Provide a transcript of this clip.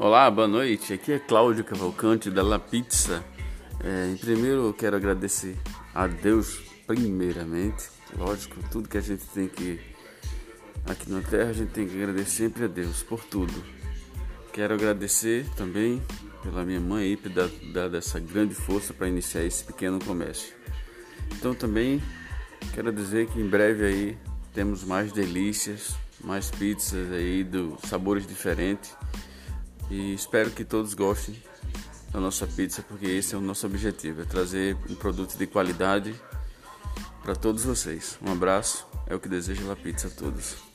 Olá, boa noite. Aqui é Cláudio Cavalcante da La Pizza. É, primeiro, eu quero agradecer a Deus, primeiramente. Lógico, tudo que a gente tem que. Aqui na Terra, a gente tem que agradecer sempre a Deus por tudo. Quero agradecer também pela minha mãe aí, por dar, dar essa grande força para iniciar esse pequeno comércio. Então, também quero dizer que em breve aí temos mais delícias, mais pizzas aí, do sabores diferentes. E espero que todos gostem da nossa pizza, porque esse é o nosso objetivo, é trazer um produto de qualidade para todos vocês. Um abraço, é o que desejo a pizza a todos.